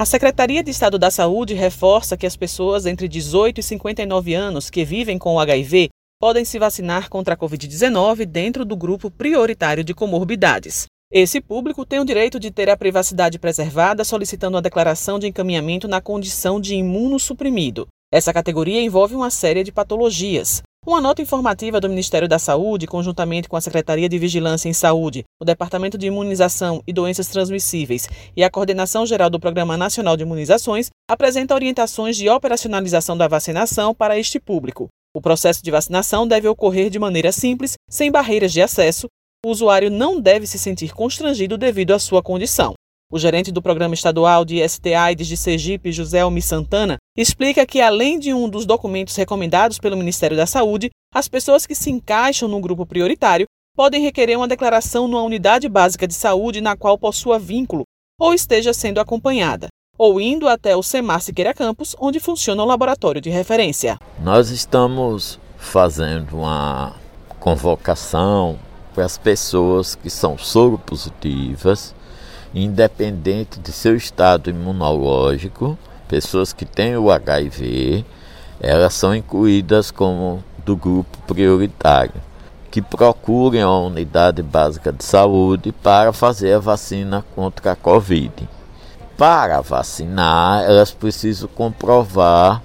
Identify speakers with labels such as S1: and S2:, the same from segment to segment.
S1: A Secretaria de Estado da Saúde reforça que as pessoas entre 18 e 59 anos que vivem com o HIV podem se vacinar contra a Covid-19 dentro do grupo prioritário de comorbidades. Esse público tem o direito de ter a privacidade preservada solicitando a declaração de encaminhamento na condição de imunossuprimido. Essa categoria envolve uma série de patologias. Uma nota informativa do Ministério da Saúde, conjuntamente com a Secretaria de Vigilância em Saúde, o Departamento de Imunização e Doenças Transmissíveis e a Coordenação Geral do Programa Nacional de Imunizações, apresenta orientações de operacionalização da vacinação para este público. O processo de vacinação deve ocorrer de maneira simples, sem barreiras de acesso, o usuário não deve se sentir constrangido devido à sua condição. O gerente do Programa Estadual de ST-AIDS de Sergipe, José Almi Santana, explica que, além de um dos documentos recomendados pelo Ministério da Saúde, as pessoas que se encaixam no grupo prioritário podem requerer uma declaração numa unidade básica de saúde na qual possua vínculo ou esteja sendo acompanhada, ou indo até o Semar Siqueira Campos, onde funciona o laboratório de referência.
S2: Nós estamos fazendo uma convocação para as pessoas que são soropositivas, independente de seu estado imunológico, pessoas que têm o HIV, elas são incluídas como do grupo prioritário, que procurem a unidade básica de saúde para fazer a vacina contra a Covid. Para vacinar, elas precisam comprovar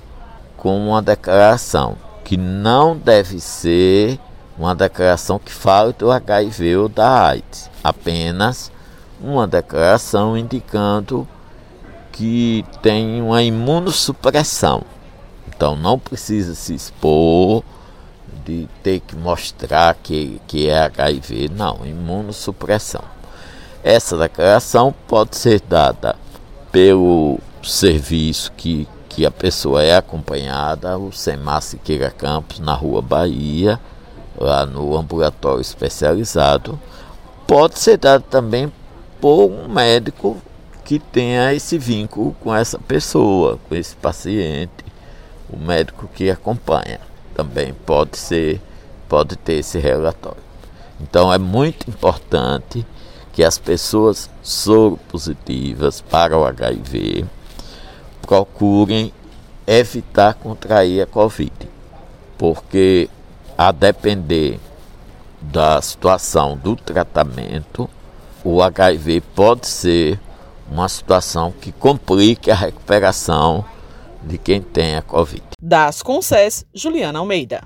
S2: com uma declaração que não deve ser uma declaração que fale do HIV ou da AIDS, apenas uma declaração indicando que tem uma imunossupressão. Então não precisa se expor de ter que mostrar que, que é HIV, não, imunossupressão. Essa declaração pode ser dada pelo serviço que, que a pessoa é acompanhada, o SEMAR Siqueira Campos, na Rua Bahia, lá no ambulatório especializado, pode ser dado também por um médico que tenha esse vínculo com essa pessoa, com esse paciente, o médico que acompanha também pode ser, pode ter esse relatório. Então é muito importante que as pessoas soropositivas para o HIV procurem evitar contrair a Covid, porque a depender da situação do tratamento, o HIV pode ser uma situação que complique a recuperação de quem tem a Covid.
S1: Das Conces, Juliana Almeida.